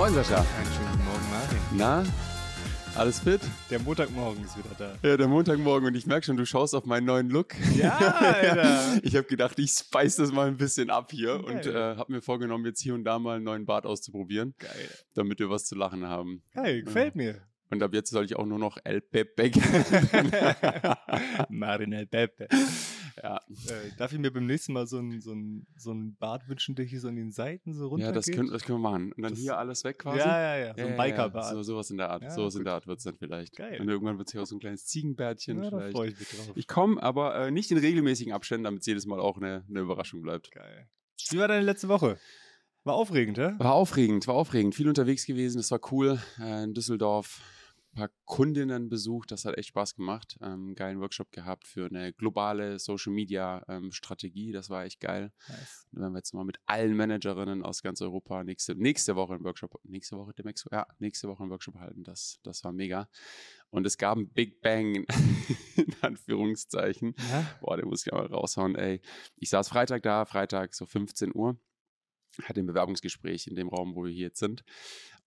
Moin, Sascha. Einen schönen guten Morgen, Martin. Na, alles fit? Der Montagmorgen ist wieder da. Ja, der Montagmorgen und ich merke schon, du schaust auf meinen neuen Look. Ja, Alter. ich habe gedacht, ich spice das mal ein bisschen ab hier Geil. und äh, habe mir vorgenommen, jetzt hier und da mal einen neuen Bart auszuprobieren, Geil. damit wir was zu lachen haben. Geil, gefällt mir. Und ab jetzt soll ich auch nur noch El Pepe. Martin El Pepe. ja. Äh, darf ich mir beim nächsten Mal so ein, so ein, so ein Bart wünschen, der hier so an den Seiten so runter ja, das können, das können wir machen. Und dann Das- hier alles weg quasi. Ja, ja, ja. So Ja, ein ja, ja. Bikerbart. So, sowas in der Art. Ja, sowas in gut. der Art wird es dann vielleicht. Geil. Und irgendwann wird es hier auch so ein kleines Ziegenbärtchen Ja, da vielleicht. freue ich mich drauf. Ich komme, aber äh, nicht in regelmäßigen Abständen, damit es jedes Mal auch eine, eine Überraschung bleibt. Geil. Wie war deine letzte Woche? War aufregend, hä? War aufregend, war aufregend. Viel unterwegs gewesen, das war cool. Äh, in Düsseldorf paar Kundinnen besucht, das hat echt Spaß gemacht. Ähm, geilen Workshop gehabt für eine globale Social Media ähm, Strategie, das war echt geil. Nice. Da werden wir jetzt mal mit allen Managerinnen aus ganz Europa nächste, nächste Woche einen Workshop, nächste Woche dem Expo, ja, nächste Woche einen Workshop halten. Das, das war mega. Und es gab einen Big Bang in Anführungszeichen. Ja? Boah, den muss ich mal raushauen, ey. Ich saß Freitag da, Freitag so 15 Uhr, hatte ein Bewerbungsgespräch in dem Raum, wo wir hier jetzt sind.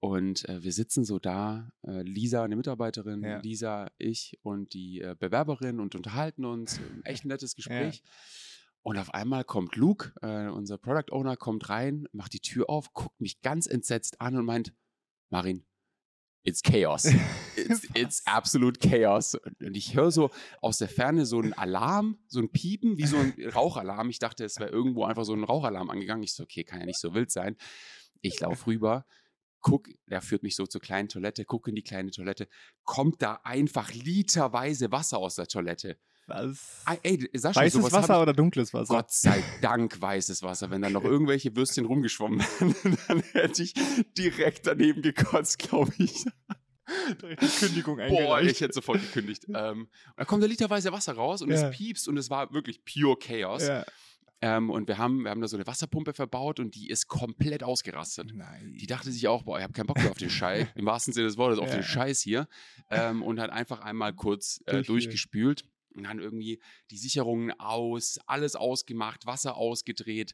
Und äh, wir sitzen so da, äh, Lisa, eine Mitarbeiterin, Ja. Lisa, ich und die äh, Bewerberin und unterhalten uns. Ein echt nettes Gespräch. Und auf einmal kommt Luke, äh, unser Product Owner, kommt rein, macht die Tür auf, guckt mich ganz entsetzt an und meint, Marin, it's chaos. It's, it's absolute chaos. Und ich höre so aus der Ferne so einen Alarm, so ein Piepen, wie so ein Rauchalarm. Ich dachte, es wäre irgendwo einfach so ein Rauchalarm angegangen. Ich so, okay, kann ja nicht so wild sein. Ich laufe rüber, guck, der führt mich so zur kleinen Toilette, gucke in die kleine Toilette, kommt da einfach literweise Wasser aus der Toilette. Was? Ey, Sascha, Weißes Wasser oder dunkles Wasser? Gott sei Dank weißes Wasser. Wenn da noch irgendwelche Würstchen rumgeschwommen wären, dann hätte ich direkt daneben gekotzt, glaube ich. Direkt die Kündigung Boah, eingereicht. ich hätte sofort gekündigt. ähm, da kommt da literweise Wasser raus und Ja. es piepst und es war wirklich pure Chaos. Ja. Ähm, und wir haben, wir haben da so eine Wasserpumpe verbaut und die ist komplett ausgerastet. Nein. Die dachte sich auch, boah, ich habe keinen Bock mehr auf den Scheiß, im wahrsten Sinne des Wortes, auf Ja. den Scheiß hier. Ähm, und hat einfach einmal kurz äh, Durch- durchgespült und dann irgendwie die Sicherungen aus, alles ausgemacht, Wasser ausgedreht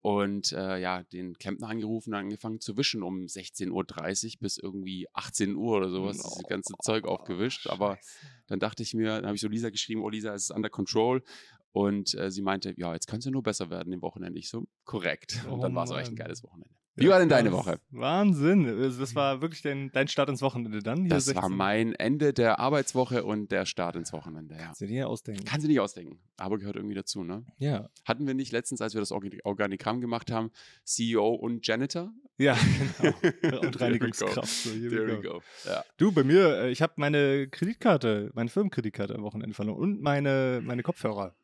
und äh, ja, den Klempner angerufen und angefangen zu wischen um 16.30 Uhr bis irgendwie 18 Uhr oder sowas, das ganze Zeug aufgewischt. Aber Scheiße. dann dachte ich mir, dann habe ich so Lisa geschrieben, oh Lisa, es ist under control. Und äh, sie meinte, ja, jetzt kann es ja nur besser werden im Wochenende. Ich so, korrekt. Und dann war es auch echt ein geiles Wochenende. Wie war denn deine. Woche? Wahnsinn. Das war wirklich dein, dein Start ins Wochenende dann? Hier Das war 16. mein Ende der Arbeitswoche und der Start ins Wochenende, ja. Kannst du dir ausdenken. Kann sie nicht ausdenken, aber gehört irgendwie dazu, ne? Ja. Hatten wir nicht letztens, als wir das Organi- Organigramm gemacht haben, CEO und Janitor? Ja, genau. Und Reinigungskraft. So, here There we we go. go. Ja. Du, bei mir, äh, ich habe meine Kreditkarte, meine Firmenkreditkarte am Wochenende verloren und meine, meine Kopfhörer.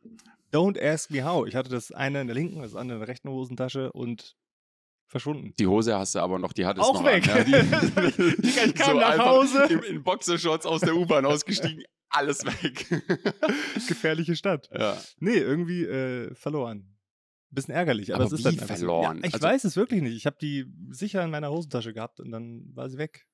Don't ask me how. Ich hatte das eine in der linken, das andere in der rechten Hosentasche und verschwunden. Die Hose hast du aber noch, die hattest Auch noch weg. An, ja, die, Digga, ich kam nach einfach Hause. In, in Boxershorts aus der U-Bahn ausgestiegen, alles weg. Gefährliche Stadt. ja. Nee, irgendwie äh, verloren. Bisschen ärgerlich, aber, Aber es ist wie dann einfach so. verloren? Ja, ich Also- weiß es wirklich nicht. Ich habe die sicher in meiner Hosentasche gehabt und dann war sie weg.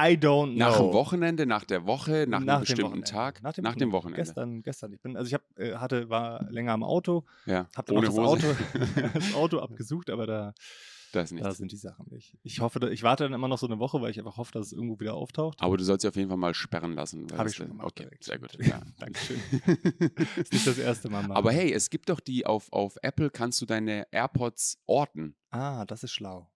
I don't know. Nach dem Wochenende, nach der Woche, nach, einem dem bestimmten. Tag, Nach dem, nach dem Wochenende. Gestern, gestern. Ich bin, also ich hab, äh, hatte, war länger am Auto, Ja, hab dann ohne noch das. Auto, das Auto abgesucht, aber da, Das da nichts. sind die Sachen nicht. Ich hoffe, da- ich warte dann immer noch so eine Woche, weil ich einfach hoffe, dass es irgendwo wieder auftaucht. Aber du sollst sie auf jeden Fall mal sperren lassen. Hab das- ich schon gemacht Okay, direkt. sehr gut. Ja. Dankeschön. ist nicht das erste Mal. Mann. Aber hey, es gibt doch die auf, auf Apple kannst du deine AirPods orten. Ah, das ist schlau.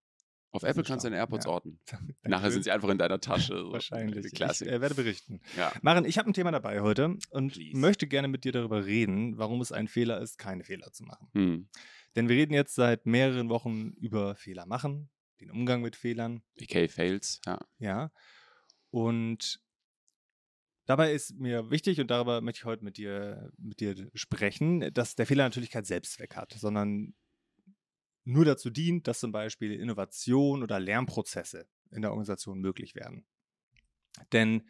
Auf Apple kannst du deine AirPods ja. orten. Nachher sind sie einfach in deiner Tasche. So. Wahrscheinlich. Ich Klassik. äh, werde berichten. ja. Maren, ich habe ein Thema dabei heute und Please. möchte gerne mit dir darüber reden, warum es ein Fehler ist, keine Fehler zu machen. Hm. Denn wir reden jetzt seit mehreren Wochen über Fehler machen, den Umgang mit Fehlern, PK Fails, ja. ja. Und dabei ist mir wichtig, und darüber möchte ich heute mit dir, mit dir sprechen, dass der Fehler natürlich keinen Selbstzweck hat, sondern nur dazu dient, dass zum Beispiel Innovation oder Lernprozesse in der Organisation möglich werden. Denn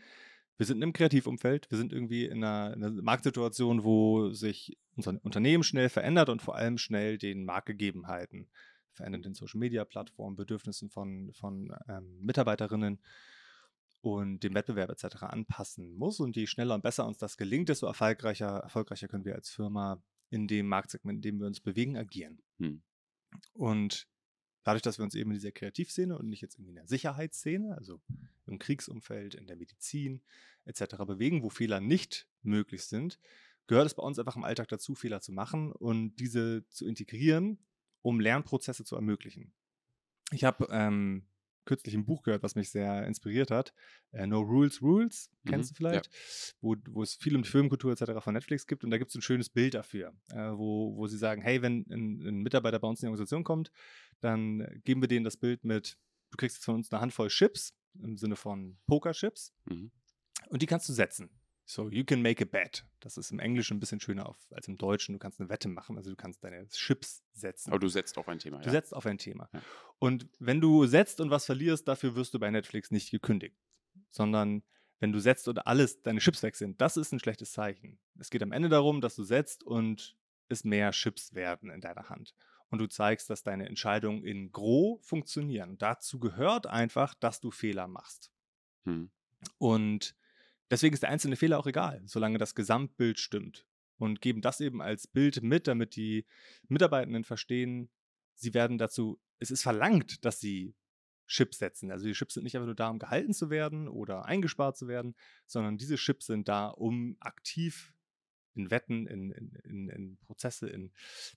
wir sind im Kreativumfeld, wir sind irgendwie in einer, in einer Marktsituation, wo sich unser Unternehmen schnell verändert und vor allem schnell den Marktgegebenheiten, verändernden Social-Media-Plattformen, Bedürfnissen von, von ähm, Mitarbeiterinnen und dem Wettbewerb etc. anpassen muss. Und je schneller und besser uns das gelingt, desto erfolgreicher, erfolgreicher können wir als Firma in dem Marktsegment, in dem wir uns bewegen, agieren. Hm. Und dadurch, dass wir uns eben in dieser Kreativszene und nicht jetzt irgendwie in der Sicherheitsszene, also im Kriegsumfeld, in der Medizin etc. bewegen, wo Fehler nicht möglich sind, gehört es bei uns einfach im Alltag dazu, Fehler zu machen und diese zu integrieren, um Lernprozesse zu ermöglichen. Ich habe ähm, kürzlich ein Buch gehört, was mich sehr inspiriert hat. Äh, no Rules, Rules, kennst mhm, du vielleicht? Ja. Wo, wo es viel um die Filmkultur etc. von Netflix gibt. Und da gibt es ein schönes Bild dafür, äh, wo, wo sie sagen, hey, wenn ein, ein, Mitarbeiter bei uns in die Organisation kommt, dann geben wir denen das Bild mit, du kriegst jetzt von uns eine Handvoll Chips, im Sinne von Pokerchips. Mhm. Und die kannst du setzen. So, you can make a bet. Das ist im Englischen ein bisschen schöner auf, als im Deutschen. Du kannst eine Wette machen, also du kannst deine Chips setzen. Aber du setzt auf ein Thema. Du ja. setzt auf ein Thema. Ja. Und wenn du setzt und was verlierst, dafür wirst du bei Netflix nicht gekündigt. Sondern wenn du setzt und alles, deine Chips weg sind, das ist ein schlechtes Zeichen. Es geht am Ende darum, dass du setzt und es mehr Chips werden in deiner Hand. Und du zeigst, dass deine Entscheidungen in Gros funktionieren. Und dazu gehört einfach, dass du Fehler machst. Hm. Und Deswegen ist der einzelne Fehler auch egal, solange das Gesamtbild stimmt. Und geben das eben als Bild mit, damit die Mitarbeitenden verstehen, sie werden dazu, es ist verlangt, dass sie Chips setzen. Also die Chips sind nicht einfach nur da, um gehalten zu werden oder eingespart zu werden, sondern diese Chips sind da, um aktiv in Wetten, in, in, in, in Prozesse, in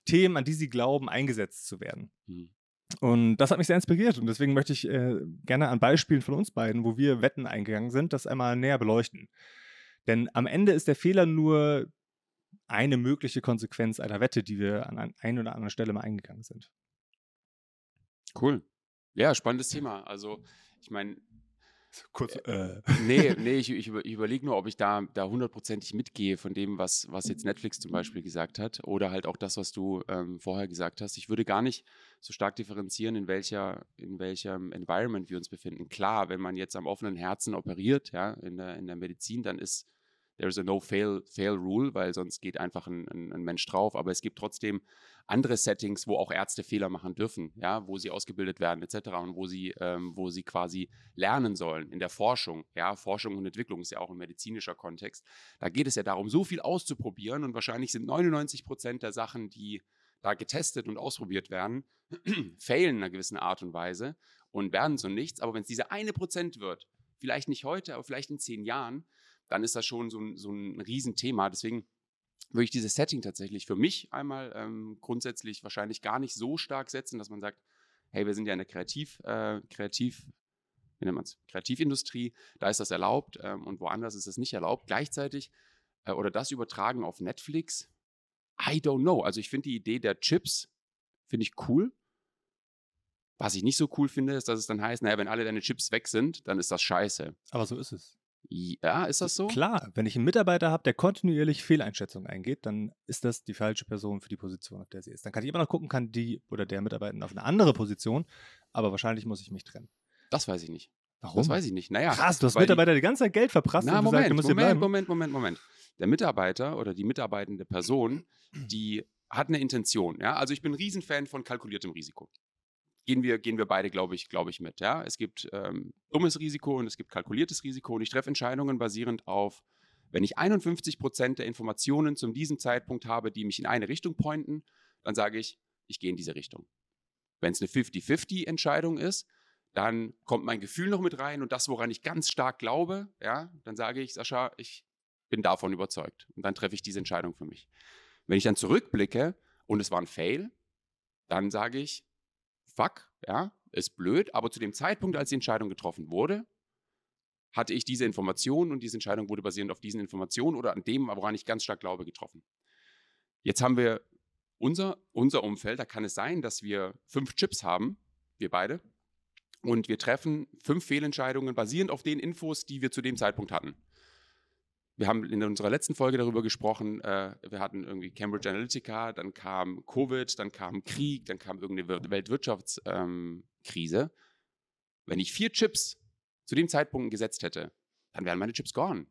Themen, an die sie glauben, eingesetzt zu werden. Mhm. Und das hat mich sehr inspiriert und deswegen möchte ich äh, gerne an Beispielen von uns beiden, wo wir Wetten eingegangen sind, das einmal näher beleuchten. Denn am Ende ist der Fehler nur eine mögliche Konsequenz einer Wette, die wir an einer oder anderen Stelle mal eingegangen sind. Cool. Ja, spannendes Thema. Also, ich meine, Kurz, äh. Nee, nee, ich, ich, ich überlege nur, ob ich da, da hundertprozentig mitgehe von dem, was, was jetzt Netflix zum Beispiel gesagt hat. Oder halt auch das, was du ähm, vorher gesagt hast. Ich würde gar nicht so stark differenzieren, in welcher, in welchem Environment wir uns befinden. Klar, wenn man jetzt am offenen Herzen operiert, ja, in der, in der Medizin, dann ist there is a no fail, fail rule, weil sonst geht einfach ein, ein, ein, Mensch drauf. Aber es gibt trotzdem andere Settings, wo auch Ärzte Fehler machen dürfen, ja, wo sie ausgebildet werden etc. und wo sie, ähm, wo sie quasi lernen sollen in der Forschung. Ja, Forschung und Entwicklung ist ja auch ein medizinischer Kontext. Da geht es ja darum, so viel auszuprobieren und wahrscheinlich sind 99 Prozent der Sachen, die da getestet und ausprobiert werden, failen in einer gewissen Art und Weise und werden so nichts. Aber wenn es diese eine Prozent wird, vielleicht nicht heute, aber vielleicht in zehn Jahren, dann ist das schon so ein, so ein Riesenthema. Deswegen würde ich dieses Setting tatsächlich für mich einmal ähm, grundsätzlich wahrscheinlich gar nicht so stark setzen, dass man sagt, hey, wir sind ja in der Kreativ, äh, Kreativ, wie nennt man es, Kreativindustrie, da ist das erlaubt ähm, und woanders ist es nicht erlaubt. Gleichzeitig äh, oder das übertragen auf Netflix, I don't know. Also ich finde die Idee der Chips, finde ich cool. Was ich nicht so cool finde, ist, dass es dann heißt, naja, wenn alle deine Chips weg sind, dann ist das scheiße. Aber so ist es. Ja, ist das so? Klar, wenn ich einen Mitarbeiter habe, der kontinuierlich Fehleinschätzungen eingeht, dann ist das die falsche Person für die Position, auf der sie ist. Dann kann ich immer noch gucken, kann die oder der Mitarbeiter auf eine andere Position, aber wahrscheinlich muss ich mich trennen. Das weiß ich nicht. Warum? Das weiß ich nicht. Naja, Krass, du hast Mitarbeiter die, die ganze Zeit Geld verprasst na, und Moment, gesagt, du Moment, Moment, Moment, Moment. Der Mitarbeiter oder die mitarbeitende Person, die hat eine Intention. Ja? Also ich bin ein Riesenfan von kalkuliertem Risiko gehen wir, gehen wir beide, glaube ich, glaube ich, mit. Ja? Es gibt ähm, dummes Risiko und es gibt kalkuliertes Risiko und ich treffe Entscheidungen basierend auf, wenn ich 51 Prozent der Informationen zum diesem Zeitpunkt habe, die mich in eine Richtung pointen, dann sage ich, ich gehe in diese Richtung. Wenn es eine 50-50-Entscheidung ist, dann kommt mein Gefühl noch mit rein und das, woran ich ganz stark glaube, ja, dann sage ich, Sascha, ich bin davon überzeugt. Und dann treffe ich diese Entscheidung für mich. Wenn ich dann zurückblicke und es war ein Fail, dann sage ich, fuck, ja, ist blöd, aber zu dem Zeitpunkt, als die Entscheidung getroffen wurde, hatte ich diese Information und diese Entscheidung wurde basierend auf diesen Informationen oder an dem, woran ich ganz stark glaube, getroffen. Jetzt haben wir unser, unser Umfeld, da kann es sein, dass wir fünf Chips haben, wir beide, und wir treffen fünf Fehlentscheidungen basierend auf den Infos, die wir zu dem Zeitpunkt hatten wir haben in unserer letzten Folge darüber gesprochen, äh, wir hatten irgendwie Cambridge Analytica, dann kam Covid, dann kam Krieg, dann kam irgendeine Weltwirtschaftskrise. Ähm, Wenn ich vier Chips zu dem Zeitpunkt gesetzt hätte, dann wären meine Chips gone.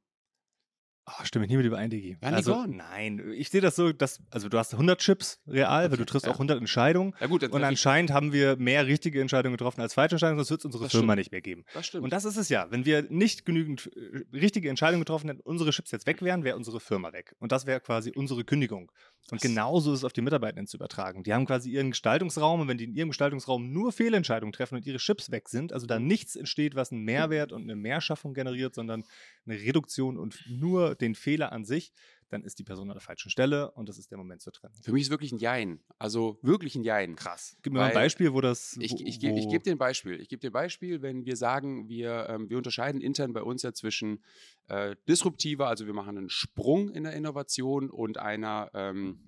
Oh, stimme ich nie mit überein, also? Nein, ich sehe das so, dass, also du hast 100 Chips real, weil du triffst ja. auch 100 Entscheidungen. Ja, gut, und anscheinend haben wir mehr richtige Entscheidungen getroffen als falsche Entscheidungen, sonst wird es unsere das Firma stimmt. nicht mehr geben. Das stimmt. Und das ist es ja. Wenn wir nicht genügend äh, richtige Entscheidungen getroffen hätten, unsere Chips jetzt weg wären, wäre unsere Firma weg. Und das wäre quasi unsere Kündigung. Und genauso ist es auf die Mitarbeitenden zu übertragen. Die haben quasi ihren Gestaltungsraum und wenn die in ihrem Gestaltungsraum nur Fehlentscheidungen treffen und ihre Chips weg sind, also da nichts entsteht, was einen Mehrwert und eine Mehrschaffung generiert, sondern eine Reduktion und nur den Fehler an sich, dann ist die Person an der falschen Stelle und das ist der Moment zu trennen. Für mich ist wirklich ein Jein. Also wirklich ein Jein. Krass. Gib mir mal ein Beispiel, wo das. Ich, ich, ich, ich gebe dir ein Beispiel. Ich gebe dir ein Beispiel, wenn wir sagen, wir, ähm, wir unterscheiden intern bei uns ja zwischen äh, disruptiver, also wir machen einen Sprung in der Innovation und einer ähm,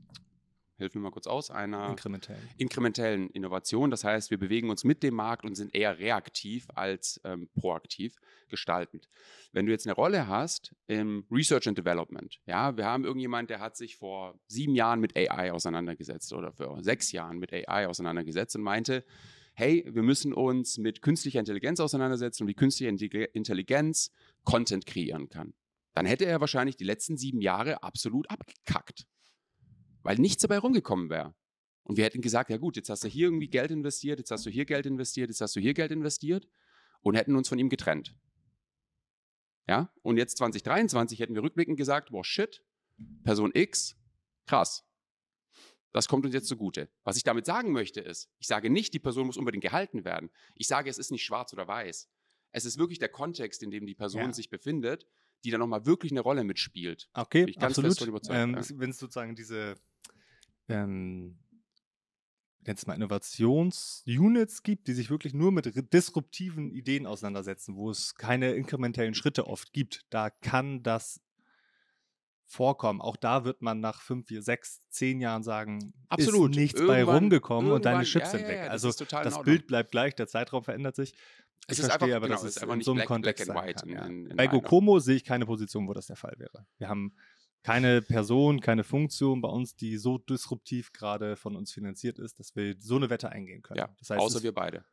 hilf mir mal kurz aus, einer inkrementellen. inkrementellen Innovation. Das heißt, wir bewegen uns mit dem Markt und sind eher reaktiv als ähm, proaktiv gestaltend. Wenn du jetzt eine Rolle hast im Research and Development, ja, wir haben irgendjemand, der hat sich vor sieben Jahren mit AI auseinandergesetzt oder vor sechs Jahren mit AI auseinandergesetzt und meinte, hey, wir müssen uns mit künstlicher Intelligenz auseinandersetzen und wie künstliche Intelligenz Content kreieren kann. Dann hätte er wahrscheinlich die letzten sieben Jahre absolut abgekackt weil nichts dabei rumgekommen wäre. Und wir hätten gesagt, ja gut, jetzt hast du hier irgendwie Geld investiert, jetzt hast du hier Geld investiert, jetzt hast du hier Geld investiert und hätten uns von ihm getrennt. Ja, und jetzt 2023 hätten wir rückblickend gesagt, boah, shit, Person X, krass. Das kommt uns jetzt zugute. Was ich damit sagen möchte ist, ich sage nicht, die Person muss unbedingt gehalten werden. Ich sage, es ist nicht schwarz oder weiß. Es ist wirklich der Kontext, in dem die Person ja. sich befindet, die dann nochmal wirklich eine Rolle mitspielt. Okay, absolut. Ähm, ja. Wenn es sozusagen diese ähm, jetzt mal Innovationsunits gibt, die sich wirklich nur mit disruptiven Ideen auseinandersetzen, wo es keine inkrementellen Schritte oft gibt, da kann das vorkommen. Auch da wird man nach fünf, vier, sechs, zehn Jahren sagen, Absolut. ist nichts irgendwann, bei rumgekommen und deine Chips ja, sind weg. Ja, ja, also das, das Bild bleibt gleich, der Zeitraum verändert sich. Es ich ist verstehe einfach, aber, genau, dass es in so einem black, Kontext black kann, in, in, Bei GoComo sehe ich keine Position, wo das der Fall wäre. Wir haben keine Person, keine Funktion bei uns, die so disruptiv gerade von uns finanziert ist, dass wir so eine Wette eingehen können. Ja, das heißt, außer wir beide.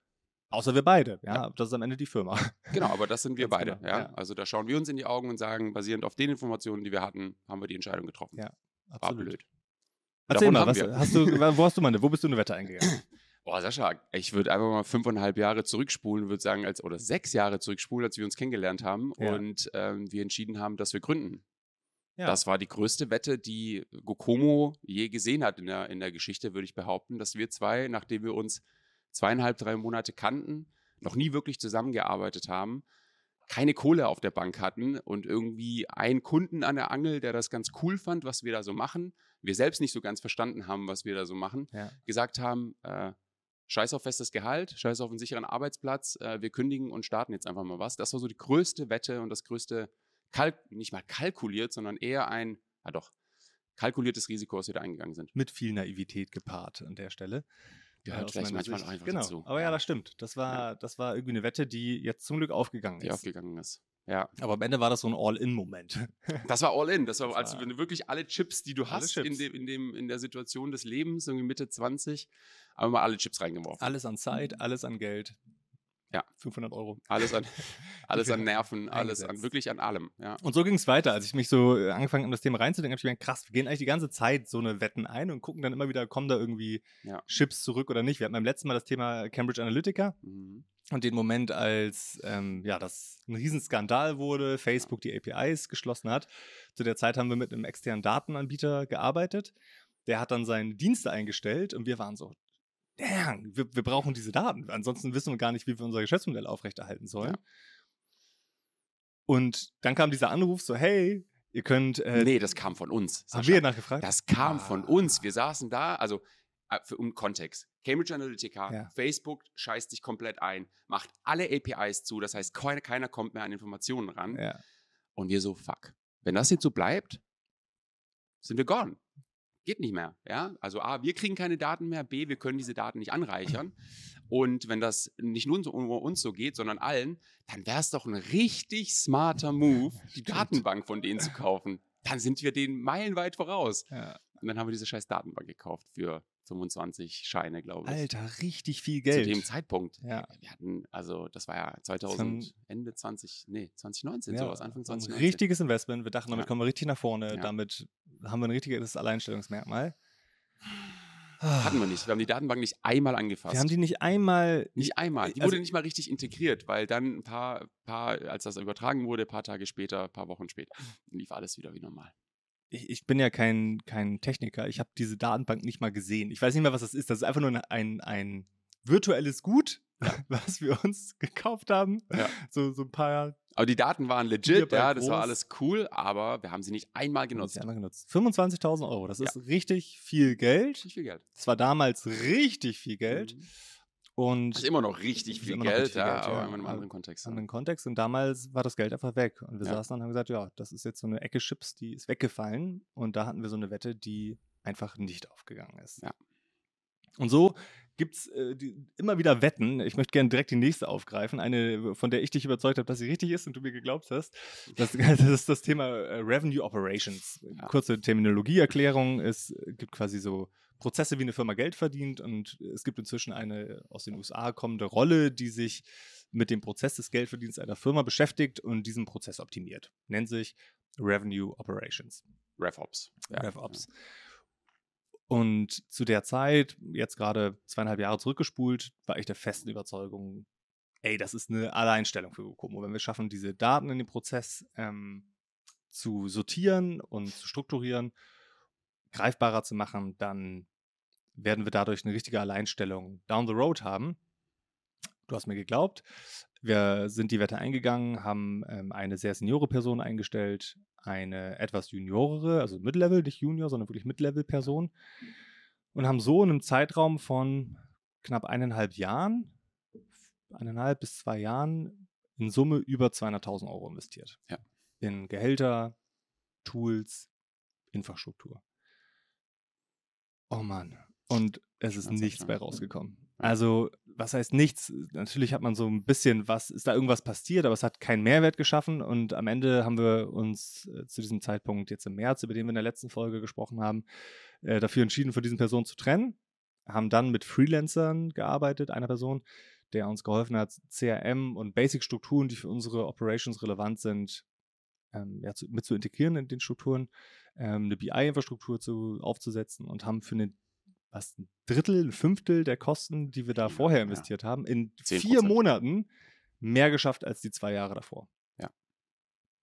Außer wir beide, ja, ja. Das ist am Ende die Firma. Genau, aber das sind wir beide, genau, ja? ja. Also da schauen wir uns in die Augen und sagen, basierend auf den Informationen, die wir hatten, haben wir die Entscheidung getroffen. Ja, absolut. War blöd. Erzähl mal, was, hast du, wo hast du meine, wo bist du eine Wette eingegangen? Boah, Sascha, ich würde einfach mal fünfeinhalb Jahre zurückspulen, würde sagen, als, oder sechs Jahre zurückspulen, als wir uns kennengelernt haben ja. und ähm, wir entschieden haben, dass wir gründen. Ja. Das war die größte Wette, die Gokomo je gesehen hat in der, in der Geschichte, würde ich behaupten, dass wir zwei, nachdem wir uns zweieinhalb, drei Monate kannten, noch nie wirklich zusammengearbeitet haben, keine Kohle auf der Bank hatten und irgendwie einen Kunden an der Angel, der das ganz cool fand, was wir da so machen, wir selbst nicht so ganz verstanden haben, was wir da so machen, ja. gesagt haben, äh, scheiß auf festes Gehalt, scheiß auf einen sicheren Arbeitsplatz, äh, wir kündigen und starten jetzt einfach mal was. Das war so die größte Wette und das größte kalk nicht mal kalkuliert, sondern eher ein, ja doch, kalkuliertes Risiko, was wir da eingegangen sind. Mit viel Naivität gepaart an der Stelle. Gehört vielleicht manchmal Sicht. einfach genau. dazu. Aber ja, das stimmt. Das war, ja. das war irgendwie eine Wette, die jetzt zum Glück aufgegangen die ist. Die aufgegangen ist. Ja. Aber am Ende war das so ein All-In-Moment. Das war All-In. Das war, das also, wenn du wirklich alle Chips, die du hast in, dem, in, dem, in der Situation des Lebens, irgendwie Mitte 20, aber mal alle Chips reingeworfen. Alles an Zeit, alles an Geld. Ja. 500 Euro. Alles an, alles an Nerven, alles an, wirklich an allem. Ja. Und so ging es weiter. Als ich mich so äh, angefangen habe, das Thema reinzudenken, habe ich gedacht, krass, wir gehen eigentlich die ganze Zeit so eine Wetten ein und gucken dann immer wieder, kommen da irgendwie ja. Chips zurück oder nicht. Wir hatten beim letzten Mal das Thema Cambridge Analytica. Mhm. Und den Moment, als ähm, ja, das ein Riesenskandal wurde, Facebook die APIs geschlossen hat. Zu der Zeit haben wir mit einem externen Datenanbieter gearbeitet. Der hat dann seine Dienste eingestellt und wir waren so, damn, wir, wir brauchen diese Daten. Ansonsten wissen wir gar nicht, wie wir unser Geschäftsmodell aufrechterhalten sollen. Ja. Und dann kam dieser Anruf so, hey, ihr könnt. Äh, nee, das kam von uns. Haben wir nachgefragt? Das kam ah. von uns. Wir saßen da, also äh, für, um Kontext. Cambridge Analytica, ja. Facebook scheißt sich komplett ein, macht alle APIs zu, das heißt, keiner, keiner kommt mehr an Informationen ran. Ja. Und wir so, fuck. Wenn das jetzt so bleibt, sind wir gone. Geht nicht mehr. Ja? Also A, wir kriegen keine Daten mehr, B, wir können diese Daten nicht anreichern. Und wenn das nicht nur uns so geht, sondern allen, dann wäre es doch ein richtig smarter Move, die. Datenbank von denen zu kaufen. Dann sind wir denen meilenweit voraus. Ja. Und dann haben wir diese scheiß Datenbank gekauft für 25 Scheine, glaube ich. Alter, richtig viel Geld. Zu dem Zeitpunkt. Ja. Wir hatten, also das war ja 2000, Ende 20, nee, 2019, ja, sowas, Anfang 2019. Ein richtiges Investment. Wir dachten, damit ja. kommen wir richtig nach vorne. Ja. Damit haben wir ein richtiges Alleinstellungsmerkmal. Hatten wir nicht. Wir haben die Datenbank nicht einmal angefasst. Wir haben die nicht einmal. Nicht einmal. Die also, wurde nicht mal richtig integriert, weil dann ein paar, paar, als das übertragen wurde, ein paar Tage später, ein paar Wochen später, lief alles wieder wie normal ich, ich bin ja kein, kein Techniker. Ich habe diese Datenbank nicht mal gesehen. Ich weiß nicht mehr, was das ist. Das ist einfach nur ein, ein virtuelles Gut, ja. was wir uns gekauft haben. Ja. So, so ein paar. Aber die Daten waren legit, ja, das war alles cool, aber wir haben sie nicht einmal genutzt. Einmal genutzt. 25.000 Euro, das ist richtig viel Geld. Richtig viel Geld. Das war damals richtig viel Geld. Mhm. Und das ist immer noch richtig viel Geld, richtig ja, Geld, aber in einem anderen Kontext. In einem Kontext. Und damals war das Geld einfach weg. Und wir saßen dann und haben gesagt, ja, das ist jetzt so eine Ecke Chips, die ist weggefallen. Und da hatten wir so eine Wette, die einfach nicht aufgegangen ist. Ja. Und so gibt es äh, immer wieder Wetten. Ich möchte gerne direkt die nächste aufgreifen. Eine, von der ich dich überzeugt habe, dass sie richtig ist und du mir geglaubt hast. Das, das ist das Thema äh, Revenue Operations. Ja. Kurze Terminologieerklärung. Es gibt quasi so Prozesse, wie eine Firma Geld verdient und es gibt inzwischen eine aus den USA kommende Rolle, die sich mit dem Prozess des Geldverdienens einer Firma beschäftigt und diesen Prozess optimiert. Nennt sich Revenue Operations. RevOps. Ja. RevOps. Und zu der Zeit, jetzt gerade zweieinhalb Jahre zurückgespult, war ich der festen Überzeugung, ey, das ist eine Alleinstellung für Gokomo. Wenn wir schaffen, diese Daten in dem Prozess ähm, zu sortieren und zu strukturieren, greifbarer zu machen, dann werden wir dadurch eine richtige Alleinstellung down the road haben. Du hast mir geglaubt. Wir sind die Wette eingegangen, haben ähm, eine sehr seniore Person eingestellt, eine etwas juniorere, also Mid-Level, nicht Junior, sondern wirklich Mid-Level-Person. Und haben so in einem Zeitraum von knapp eineinhalb Jahren, eineinhalb bis zwei Jahren, in Summe über 200.000 Euro investiert. Ja. In Gehälter, Tools, Infrastruktur. Oh Mann. Und es ist nichts bei rausgekommen. Also, was heißt nichts? Natürlich hat man so ein bisschen was, ist da irgendwas passiert, aber es hat keinen Mehrwert geschaffen. Und am Ende haben wir uns äh, zu diesem Zeitpunkt jetzt im März, über den wir in der letzten Folge gesprochen haben, äh, dafür entschieden, von diesen Personen zu trennen. Haben dann mit Freelancern gearbeitet, einer Person, der uns geholfen hat, CRM und Basic-Strukturen, die für unsere Operations relevant sind, ähm, ja, zu, mit zu integrieren in den Strukturen, ähm, eine BI-Infrastruktur aufzusetzen und haben für eine was ein Drittel, ein Fünftel der Kosten, die wir da vorher investiert ja. haben, in 10%. vier Monaten mehr geschafft als die zwei Jahre davor. Ja.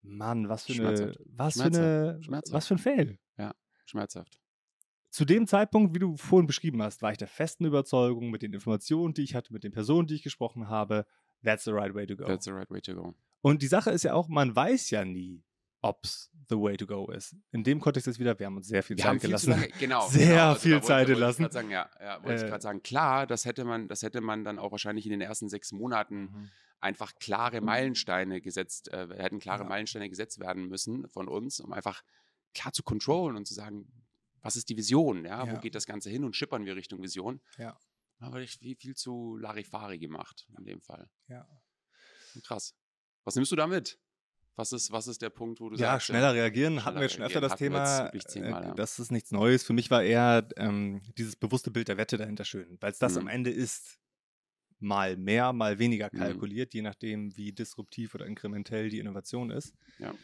Mann, was für eine, was für eine, was für ein Fail. Ja, schmerzhaft. Zu dem Zeitpunkt, wie du vorhin beschrieben hast, war ich der festen Überzeugung mit den Informationen, die ich hatte, mit den Personen, die ich gesprochen habe, that's the right way to go. That's the right way to go. Und die Sache ist ja auch, man weiß ja nie, ob es the way to go ist. In dem Kontext ist wieder, wir haben uns sehr viel wir Zeit gelassen. Lange, genau. Sehr genau, also viel Zeit wollte, gelassen. Wollte sagen, ja, ja wollte äh, ich gerade sagen, klar, das hätte man, das hätte man dann auch wahrscheinlich in den ersten sechs Monaten mhm. einfach klare Meilensteine gesetzt, äh, hätten klare ja. Meilensteine gesetzt werden müssen von uns, um einfach klar zu controllen und zu sagen, was ist die Vision, ja, ja. wo geht das Ganze hin und schippern wir Richtung Vision. Ja. Aber ich viel, viel zu Larifari gemacht in dem Fall. Ja. Krass. Was nimmst du damit? Was ist, was ist der Punkt, wo du ja, sagst? Ja, schneller reagieren, schneller hatten wir schon öfter das Thema. Äh, ja. Das ist nichts Neues. Für mich war eher ähm, dieses bewusste Bild der Wette dahinter schön, weil es das mhm. am Ende ist, mal mehr, mal weniger mhm. kalkuliert, mhm. je nachdem, wie disruptiv oder inkrementell die Innovation ist. Ja.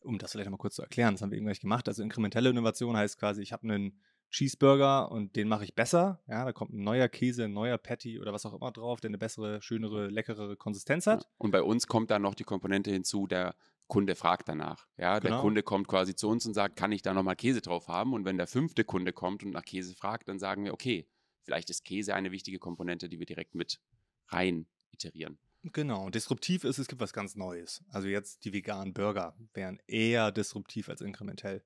Um das vielleicht mal kurz zu erklären, das haben wir irgendwann gemacht. Also inkrementelle Innovation heißt quasi, ich habe einen Cheeseburger und den mache ich besser. Ja, da kommt ein neuer Käse, ein neuer Patty oder was auch immer drauf, der eine bessere, schönere, leckerere Konsistenz hat. Und bei uns kommt dann noch die Komponente hinzu, der Kunde fragt danach. Ja, der genau. Kunde kommt quasi zu uns und sagt, kann ich da nochmal Käse drauf haben? Und wenn der fünfte Kunde kommt und nach Käse fragt, dann sagen wir, okay, vielleicht ist Käse eine wichtige Komponente, die wir direkt mit rein iterieren. Genau, disruptiv ist, es gibt was ganz Neues. Also jetzt die veganen Burger wären eher disruptiv als inkrementell.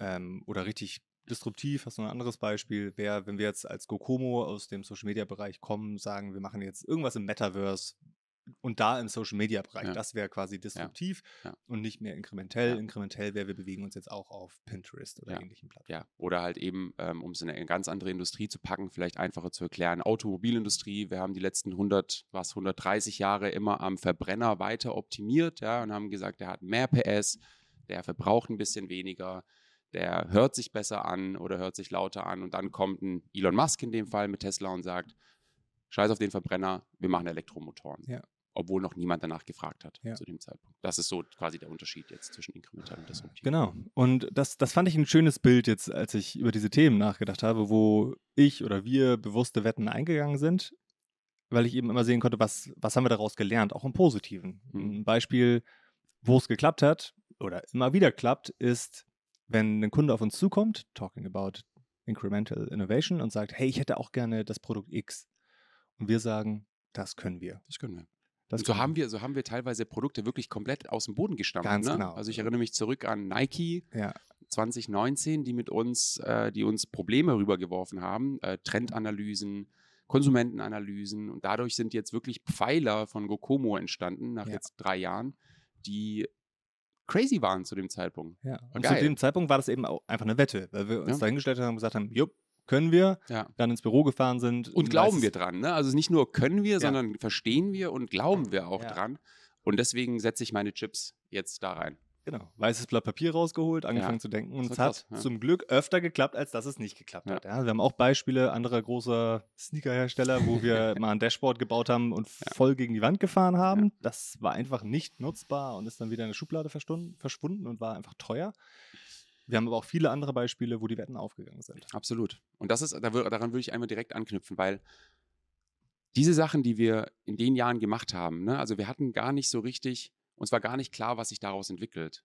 Ähm, oder richtig disruptiv, hast du ein anderes Beispiel, wäre, wenn wir jetzt als Gokomo aus dem Social Media Bereich kommen, sagen, wir machen jetzt irgendwas im Metaverse und da im Social Media Bereich, ja. das wäre quasi disruptiv ja. Ja. und nicht mehr inkrementell. Inkrementell wäre, wir bewegen uns jetzt auch auf Pinterest oder ähnlichen Plattformen. Ja, oder halt eben, ähm, um es in eine ganz andere Industrie zu packen, vielleicht einfacher zu erklären, Automobilindustrie, wir haben die letzten 100, was, 130 Jahre immer am Verbrenner weiter optimiert, ja, und haben gesagt, der hat mehr PS, der verbraucht ein bisschen weniger, der hört sich besser an oder hört sich lauter an und dann kommt ein Elon Musk in dem Fall mit Tesla und sagt, scheiß auf den Verbrenner, wir machen Elektromotoren. Ja. Obwohl noch niemand danach gefragt hat ja. zu dem Zeitpunkt. Das ist so quasi der Unterschied jetzt zwischen inkrementell und disruptiv. Genau. Und das, das fand ich ein schönes Bild jetzt, als ich über diese Themen nachgedacht habe, wo ich oder wir bewusste Wetten eingegangen sind, weil ich eben immer sehen konnte, was, was haben wir daraus gelernt, auch im Positiven. Mhm. Ein Beispiel, wo es geklappt hat oder immer wieder klappt, ist wenn ein Kunde auf uns zukommt, talking about Incremental Innovation und sagt, hey, ich hätte auch gerne das Produkt X. Und wir sagen, das können wir. Das können wir. Das Und so haben wir, so haben wir teilweise Produkte wirklich komplett aus dem Boden gestampft. Ganz ne? genau. Also ich erinnere mich zurück an Nike Ja, 2019, die mit uns, äh, die uns Probleme rübergeworfen haben, äh, Trendanalysen, Konsumentenanalysen und dadurch sind jetzt wirklich Pfeiler von Gokomo entstanden nach Ja. jetzt drei Jahren, die crazy waren zu dem Zeitpunkt. ja. Und Geil. zu dem Zeitpunkt war das eben auch einfach eine Wette, weil wir uns Ja. dahingestellt haben und gesagt haben, jupp, können wir, Ja. dann ins Büro gefahren sind. Und glauben wir dran. Ne? Also nicht nur können wir, Ja. sondern verstehen wir und glauben wir auch Ja. dran. Und deswegen setze ich meine Chips jetzt da rein. Genau, weißes Blatt Papier rausgeholt, angefangen Ja. zu denken und es hat krass, zum Glück öfter geklappt, als dass es nicht geklappt hat. Ja, wir haben auch Beispiele anderer großer Sneakerhersteller, wo wir mal ein Dashboard gebaut haben und voll gegen die Wand gefahren haben. Das war einfach nicht nutzbar und ist dann wieder in der Schublade verschwunden und war einfach teuer. Wir haben aber auch viele andere Beispiele, wo die Wetten aufgegangen sind. Absolut. Und das ist, daran würde ich einmal direkt anknüpfen, weil diese Sachen, die wir in den Jahren gemacht haben, ne, also wir hatten gar nicht so richtig, uns war gar nicht klar, was sich daraus entwickelt.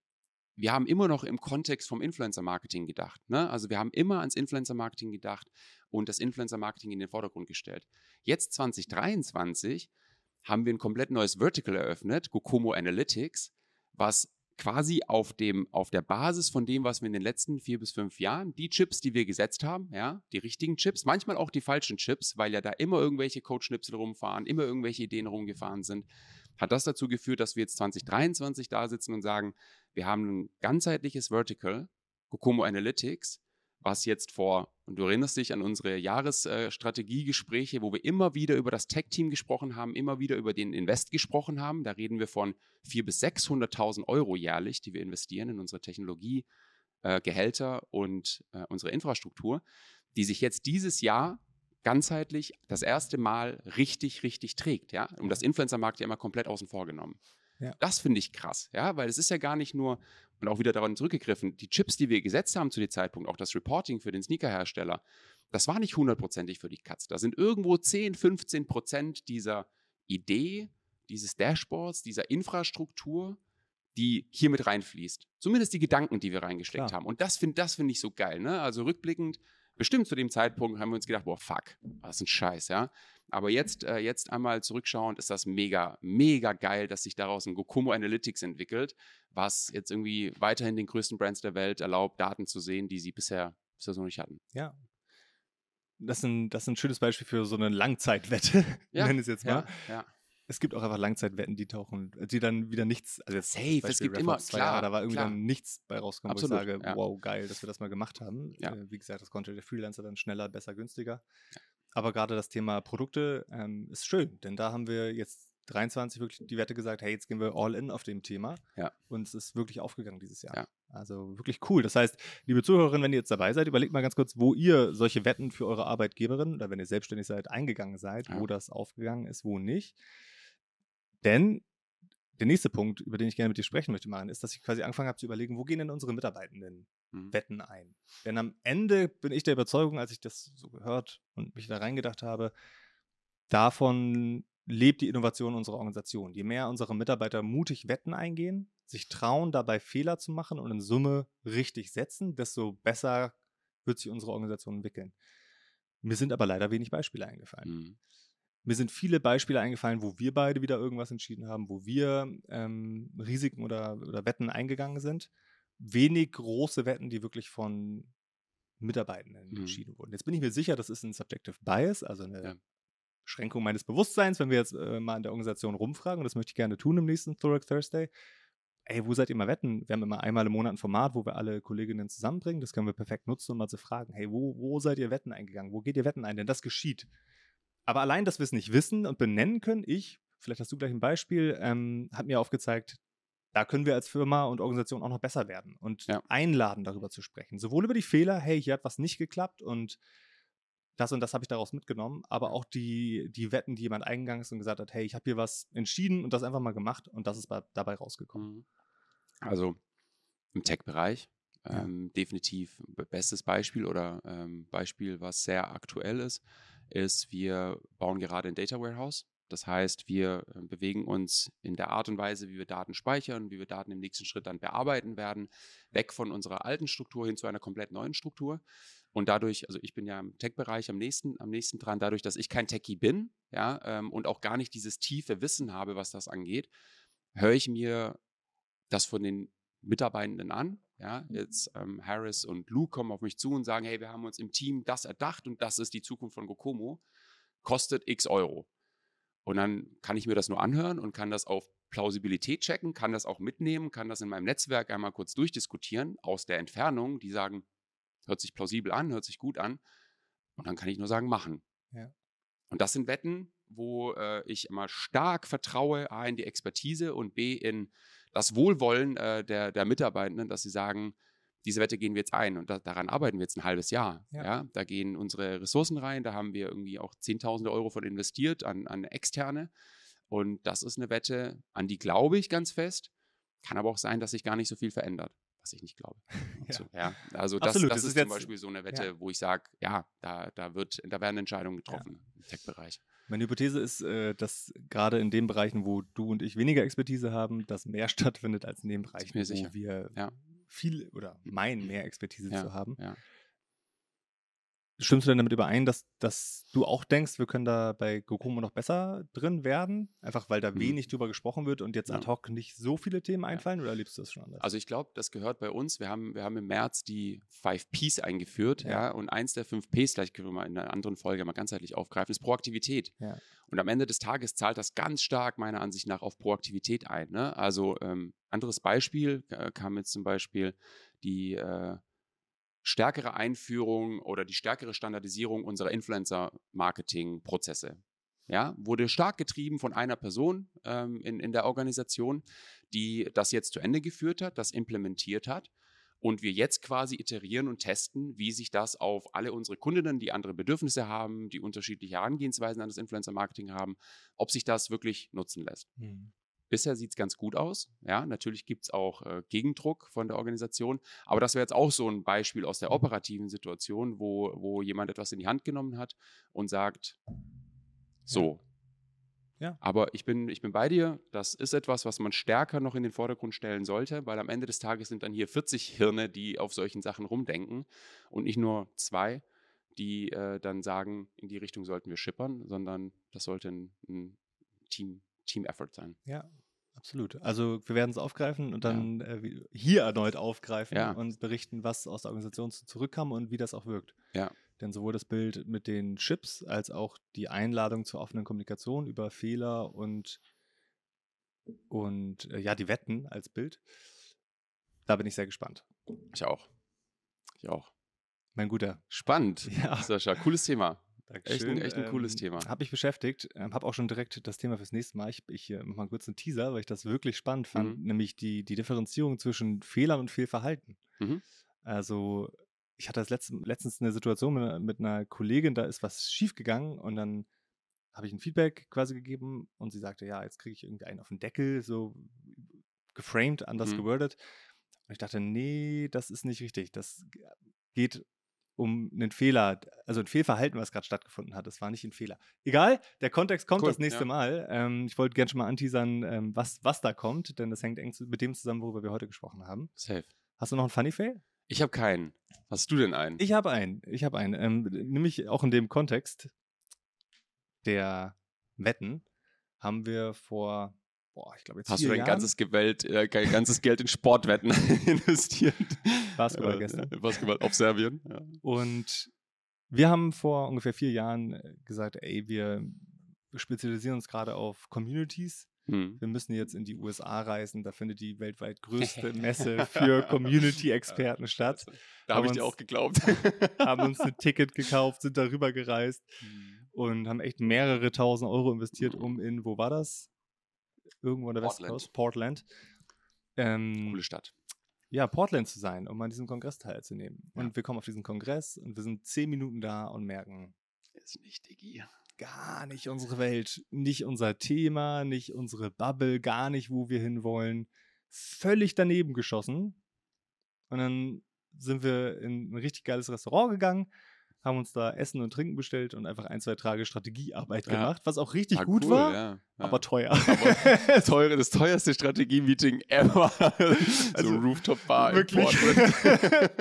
Wir haben immer noch im Kontext vom Influencer-Marketing gedacht. Ne? Also wir haben immer ans Influencer-Marketing gedacht und das Influencer-Marketing in den Vordergrund gestellt. Jetzt 2023 haben wir ein komplett neues Vertical eröffnet, Gokomo Analytics, was quasi auf, dem, auf der Basis von dem, was wir in den letzten vier bis fünf Jahren, die Chips, die wir gesetzt haben, ja, die richtigen Chips, manchmal auch die falschen Chips, weil ja da immer irgendwelche Codeschnipsel rumfahren, immer irgendwelche Ideen rumgefahren sind, hat das dazu geführt, dass wir jetzt 2023 da sitzen und sagen, wir haben ein ganzheitliches Vertical, Kokomo Analytics, was jetzt vor, und du erinnerst dich an unsere Jahresstrategiegespräche, wo wir immer wieder über das Tech-Team gesprochen haben, immer wieder über den Invest gesprochen haben. Da reden wir von 400.000 bis 600.000 Euro jährlich, die wir investieren in unsere Technologie, äh, Gehälter und äh, unsere Infrastruktur, die sich jetzt dieses Jahr ganzheitlich das erste Mal richtig, richtig trägt. Ja? Und das Influencer-Markt ja immer komplett außen vor genommen. Ja. Das finde ich krass, ja, weil es ist ja gar nicht nur, und auch wieder daran zurückgegriffen, die Chips, die wir gesetzt haben zu dem Zeitpunkt, auch das Reporting für den Sneakerhersteller, das war nicht hundertprozentig für die Katz. Da sind irgendwo 10, 15 Prozent dieser Idee, dieses Dashboards, dieser Infrastruktur, die hier mit reinfließt. Zumindest die Gedanken, die wir reingesteckt Klar. haben. Und das finde das find ich so geil. Ne? Also rückblickend, bestimmt zu dem Zeitpunkt haben wir uns gedacht, boah, fuck, was ein Scheiß, ja. Aber jetzt, äh, jetzt einmal zurückschauend ist das mega, mega geil, dass sich daraus ein Gokomo Analytics entwickelt, was jetzt irgendwie weiterhin den größten Brands der Welt erlaubt, Daten zu sehen, die sie bisher, bisher so nicht hatten. Ja. Das ist, ein, das ist ein schönes Beispiel für so eine Langzeitwette, Ja, nenne es jetzt mal. Ja, ja. Es gibt auch einfach Langzeitwetten, die tauchen, die dann wieder nichts, also jetzt Safe, es gibt immer- zwei klar, Jahre, da war irgendwie klar. dann nichts bei rausgekommen, Absolut, wo ich sage, ja. wow, geil, dass wir das mal gemacht haben. Ja. Äh, wie gesagt, das konnte der Freelancer dann schneller, besser, günstiger. Aber gerade das Thema Produkte ähm, ist schön, denn da haben wir jetzt 23 wirklich die Wette gesagt, hey, jetzt gehen wir all in auf dem Thema. Ja. Und es ist wirklich aufgegangen dieses Jahr. Ja. Also wirklich cool. Das heißt, liebe Zuhörerinnen, wenn ihr jetzt dabei seid, überlegt mal ganz kurz, wo ihr solche Wetten für eure Arbeitgeberin oder wenn ihr selbstständig seid, eingegangen seid, Ja. wo das aufgegangen ist, wo nicht. Denn der nächste Punkt, über den ich gerne mit dir sprechen möchte, Maren, ist, dass ich quasi angefangen habe zu überlegen, wo gehen denn unsere Mitarbeitenden Mhm. Wetten ein? Denn am Ende bin ich der Überzeugung, als ich das so gehört und mich da reingedacht habe, davon lebt die Innovation unserer Organisation. Je mehr unsere Mitarbeiter mutig Wetten eingehen, sich trauen, dabei Fehler zu machen und in Summe richtig setzen, desto besser wird sich unsere Organisation entwickeln. Mir sind aber leider wenig Beispiele eingefallen. Mhm. Mir sind viele Beispiele eingefallen, wo wir beide wieder irgendwas entschieden haben, wo wir ähm, Risiken oder, oder Wetten eingegangen sind. Wenig große Wetten, die wirklich von Mitarbeitenden Mhm. entschieden wurden. Jetzt bin ich mir sicher, das ist ein Subjective Bias, also eine Ja. Beschränkung meines Bewusstseins, wenn wir jetzt äh, mal in der Organisation rumfragen, und das möchte ich gerne tun im nächsten Thorax Thursday. Ey, wo seid ihr mal wetten? Wir haben immer einmal im Monat ein Format, wo wir alle Kolleginnen zusammenbringen. Das können wir perfekt nutzen, um mal zu fragen, hey, wo, wo seid ihr Wetten eingegangen? Wo geht ihr Wetten ein? Denn das geschieht. Aber allein, dass wir es nicht wissen und benennen können, ich, vielleicht hast du gleich ein Beispiel, ähm, hat mir aufgezeigt, da können wir als Firma und Organisation auch noch besser werden und Ja. einladen, darüber zu sprechen. Sowohl über die Fehler, hey, hier hat was nicht geklappt und das und das habe ich daraus mitgenommen, aber auch die, die Wetten, die jemand eingegangen ist und gesagt hat, hey, ich habe hier was entschieden und das einfach mal gemacht und das ist bei, dabei rausgekommen. Mhm. Also im Tech-Bereich Ja. ähm, definitiv b- bestes Beispiel oder ähm, Beispiel, was sehr aktuell ist, ist, wir bauen gerade ein Data Warehouse Das heißt, wir äh, bewegen uns in der Art und Weise, wie wir Daten speichern, wie wir Daten im nächsten Schritt dann bearbeiten werden, weg von unserer alten Struktur hin zu einer komplett neuen Struktur. Und dadurch, also ich bin ja im Tech-Bereich am nächsten, am nächsten dran, dadurch, dass ich kein Techie bin, ja, ähm, und auch gar nicht dieses tiefe Wissen habe, was das angeht, höre ich mir das von den Mitarbeitenden an. Ja, mhm. jetzt ähm, Harris und Luke kommen auf mich zu und sagen, hey, wir haben uns im Team das erdacht und das ist die Zukunft von Gokomo. Kostet x Euro. Und dann kann ich mir das nur anhören und kann das auf Plausibilität checken, kann das auch mitnehmen, kann das in meinem Netzwerk einmal kurz durchdiskutieren aus der Entfernung. Die sagen, hört sich plausibel an, hört sich gut an. Und dann kann ich nur sagen, machen. Ja. Und das sind Wetten, wo äh, ich immer stark vertraue, A, in die Expertise und B, in das Wohlwollen äh, der, der Mitarbeitenden, dass sie sagen, diese Wette gehen wir jetzt ein und da, daran arbeiten wir jetzt ein halbes Jahr. Ja. ja. Da gehen unsere Ressourcen rein, da haben wir irgendwie auch Zehntausende Euro von investiert an, an externe. Und das ist eine Wette, an die glaube ich ganz fest. Kann aber auch sein, dass sich gar nicht so viel verändert, was ich nicht glaube. ja. So, ja. Also das, das, das, ist, ist zum Beispiel so eine Wette, ja. wo ich sage, ja, da, da, wird, da werden Entscheidungen getroffen im Tech-Bereich. Meine Hypothese ist, äh, dass gerade in den Bereichen, wo du und ich weniger Expertise haben, das mehr stattfindet als in den Bereichen, wo sicher. wir viel oder meinen, mehr Expertise zu haben. Ja. Stimmst du denn damit überein, dass, dass du auch denkst, wir können da bei Gokumo noch besser drin werden? Einfach weil da mhm. wenig drüber gesprochen wird und jetzt ja. ad hoc nicht so viele Themen einfallen oder erlebst du das schon anders? Also ich glaube, das gehört bei uns. Wir haben, wir haben im März die 5 Ps eingeführt, ja. ja. und eins der 5 Ps, vielleicht können wir mal in einer anderen Folge mal ganzheitlich aufgreifen, ist Proaktivität. Ja. Und am Ende des Tages zahlt das ganz stark meiner Ansicht nach auf Proaktivität ein. Ne? Also ähm, anderes Beispiel äh, kam jetzt zum Beispiel die äh, stärkere Einführung oder die stärkere Standardisierung unserer Influencer-Marketing-Prozesse. Ja, wurde stark getrieben von einer Person ähm, in, in der Organisation, die das jetzt zu Ende geführt hat, das implementiert hat und wir jetzt quasi iterieren und testen, wie sich das auf alle unsere Kundinnen, die andere Bedürfnisse haben, die unterschiedliche Herangehensweisen an das Influencer-Marketing haben, ob sich das wirklich nutzen lässt. Mhm. Bisher sieht es ganz gut aus. Ja, natürlich gibt es auch äh, Gegendruck von der Organisation. Aber das wäre jetzt auch so ein Beispiel aus der operativen Situation, wo, wo jemand etwas in die Hand genommen hat und sagt, so. Ja. ja. Aber ich bin, ich bin bei dir. Das ist etwas, was man stärker noch in den Vordergrund stellen sollte, weil am Ende des Tages sind dann hier 40 Hirne, die auf solchen Sachen rumdenken und nicht nur zwei, die äh, dann sagen, in die Richtung sollten wir schippern, sondern das sollte ein, ein Team Team-Effort sein. Ja, absolut. Also wir werden es aufgreifen und dann ja. äh, hier erneut aufgreifen ja. und berichten, was aus der Organisation zurückkam und wie das auch wirkt. Ja. Denn sowohl das Bild mit den Chips als auch die Einladung zur offenen Kommunikation über Fehler und, und äh, ja, die Wetten als Bild, da bin ich sehr gespannt. Ich auch. Ich auch. Mein Guter. Spannend. Ja. Sascha, cooles Thema. Echt ein, echt ein cooles ähm, Thema. Habe ich beschäftigt, ähm, habe auch schon direkt das Thema fürs nächste Mal. Ich, ich äh, mache mal kurz einen Teaser, weil ich das wirklich spannend fand, mhm. nämlich die, die Differenzierung zwischen Fehlern und Fehlverhalten. Mhm. Also, ich hatte das letzte, letztens eine Situation mit, mit einer Kollegin, da ist was schiefgegangen und dann habe ich ein Feedback quasi gegeben und sie sagte, ja, jetzt kriege ich irgendwie einen auf den Deckel, so geframed, anders mhm. gewordet. Und ich dachte, nee, das ist nicht richtig. Das geht um einen Fehler, also ein Fehlverhalten, was gerade stattgefunden hat. Das war nicht ein Fehler. Egal, der Kontext kommt cool, das nächste ja. Mal. Ähm, ich wollte gerne schon mal anteasern, ähm, was, was da kommt, denn das hängt eng mit dem zusammen, worüber wir heute gesprochen haben. Safe. Hast du noch einen Funny Fail? Ich habe keinen. Hast du denn einen? Ich habe einen. Ich habe einen. Ähm, nämlich auch in dem Kontext der Wetten haben wir vor boah, ich glaube jetzt Hast du dein ganzes, Gewalt, äh, ganzes Geld in Sportwetten investiert? Basketball äh, gestern. Basketball auf Serbien. Ja. Und wir haben vor ungefähr vier Jahren äh, gesagt, ey, wir spezialisieren uns gerade auf Communities. Hm. Wir müssen jetzt in die USA reisen, da findet die weltweit größte Messe für Community-Experten statt. Da habe ich dir auch geglaubt. haben uns ein Ticket gekauft, sind darüber gereist hm. und haben echt mehrere tausend Euro investiert, um in, wo war das? Irgendwo in der Westcoast, Portland. Ähm, Coole Stadt. Ja, Portland zu sein, um an diesem Kongress teilzunehmen. Ja. Und wir kommen auf diesen Kongress und wir sind zehn Minuten da und merken, ist nicht Digi. Gar nicht unsere Welt, nicht unser Thema, nicht unsere Bubble, gar nicht, wo wir hinwollen. Völlig daneben geschossen. Und dann sind wir in ein richtig geiles Restaurant gegangen, haben uns da Essen und Trinken bestellt und einfach ein, zwei Tage Strategiearbeit Ja. gemacht, was auch richtig Ah, gut cool, war, ja, ja. aber teuer. Aber teure, das teuerste Strategie-Meeting ever. Also, so Rooftop-Bar in. Portland.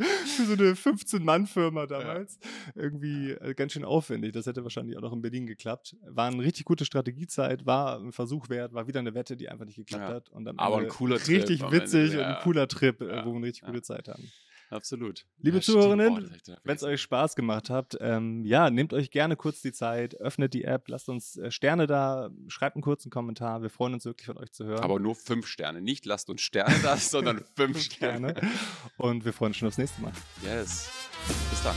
Für so eine 15-Mann-Firma damals. Irgendwie äh, ganz schön aufwendig. Das hätte wahrscheinlich auch noch in Berlin geklappt. War eine richtig gute Strategiezeit, war ein Versuch wert, war wieder eine Wette, die einfach nicht geklappt Ja. hat. Und am Aber ein cooler Trip Richtig witzig Ende, und ein ja. cooler Trip, äh, Ja, wo wir eine richtig ja. gute Zeit haben. Absolut. Liebe Ja. Zuhörerinnen, Wenn es euch Spaß gemacht hat, ähm, ja, nehmt euch gerne kurz die Zeit, öffnet die App, lasst uns äh, Sterne da, schreibt einen kurzen Kommentar. Wir freuen uns wirklich von euch zu hören. Aber nur fünf Sterne. Nicht lasst uns Sterne da, sondern fünf Sterne. Und wir freuen uns schon aufs nächste Mal. Yes. Bis dann.